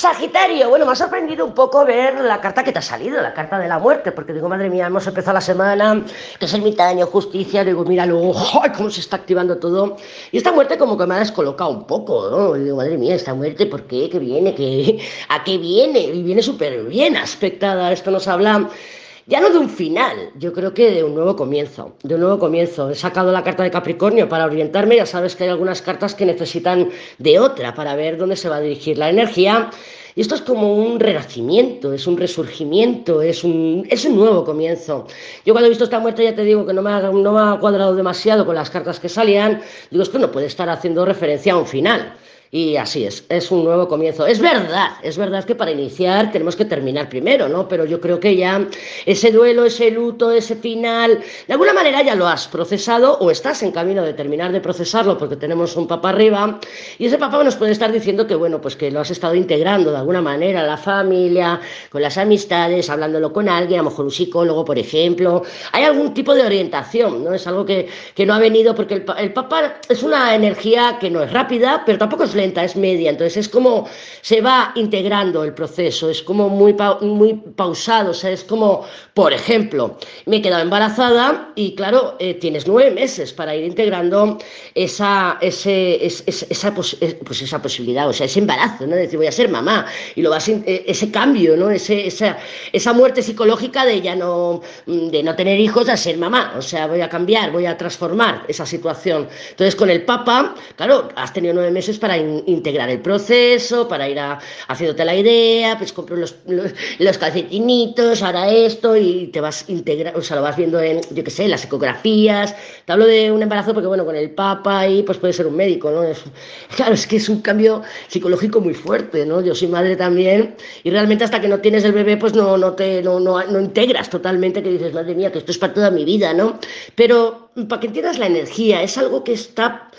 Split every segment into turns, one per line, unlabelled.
Sagitario, bueno, me ha sorprendido un poco ver la carta que te ha salido, la carta de la muerte, porque digo, madre mía, hemos empezado la semana, que es el mitad año, justicia, digo, mira luego, ¡ay, cómo se está activando todo! Y esta muerte como que me ha descolocado un poco, ¿no? Digo, madre mía, esta muerte, ¿por qué? ¿Qué viene? ¿A qué viene? Y viene súper bien aspectada, esto nos habla ya no de un final, yo creo que de un nuevo comienzo, de un nuevo comienzo. He sacado la carta de Capricornio para orientarme, ya sabes que hay algunas cartas que necesitan de otra para ver dónde se va a dirigir la energía. Y esto es como un renacimiento, es un resurgimiento, es un, es un nuevo comienzo. Yo cuando he visto esta muerte ya te digo que no me, ha, no me ha cuadrado demasiado con las cartas que salían. Digo, esto no puede estar haciendo referencia a un final. Y así es, es un nuevo comienzo. Es verdad, es verdad que para iniciar tenemos que terminar primero, ¿no? Pero yo creo que ya ese duelo, ese luto, ese final, de alguna manera ya lo has procesado o estás en camino de terminar de procesarlo porque tenemos un papá arriba y ese papá nos puede estar diciendo que, bueno, pues que lo has estado integrando de alguna manera, la familia, con las amistades, hablándolo con alguien, a lo mejor un psicólogo, por ejemplo. Hay algún tipo de orientación, ¿no? Es algo que, que no ha venido porque el, el papá es una energía que no es rápida, pero tampoco es es media, entonces es como se va integrando el proceso, es como muy, muy pausado, o sea, es como, por ejemplo, me he quedado embarazada y claro, eh, tienes nueve meses para ir integrando esa, ese, esa, pues esa posibilidad, o sea, ese embarazo, ¿no? decir, voy a ser mamá, y lo vas, eh, ese cambio, ¿no? Ese, esa, esa muerte psicológica de ya no, de no tener hijos a ser mamá, o sea, voy a cambiar, voy a transformar esa situación. Entonces, con el Papa, claro, has tenido nueve meses para integrar el proceso, para ir a, haciéndote la idea, pues compro los, los, calcetinitos, ahora esto, y te vas integrando, o sea, lo vas viendo en, yo qué sé, las ecografías. Te hablo de un embarazo porque, bueno, con el papa ahí, pues puede ser un médico, ¿no? Es, claro, es que es un cambio psicológico muy fuerte, ¿no? Yo soy madre también, y realmente hasta que no tienes el bebé, pues no, no te, no, no, no integras totalmente, que dices, madre mía, que esto es para toda mi vida, ¿no? Pero para que entiendas la energía, es algo que está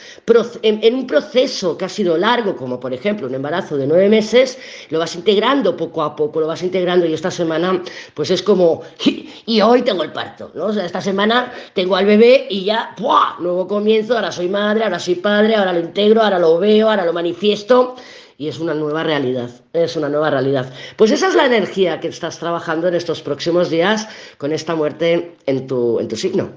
en, un proceso que ha sido largo, como por ejemplo un embarazo de nueve meses, lo vas integrando poco a poco, lo vas integrando y esta semana pues es como, y hoy tengo el parto, ¿no? O sea, esta semana tengo al bebé y ya, ¡buah! Nuevo comienzo, ahora soy madre, ahora soy padre, ahora lo integro, ahora lo veo, ahora lo manifiesto y es una nueva realidad, es una nueva realidad. Pues esa es la energía que estás trabajando en estos próximos días con esta muerte en tu, en tu signo.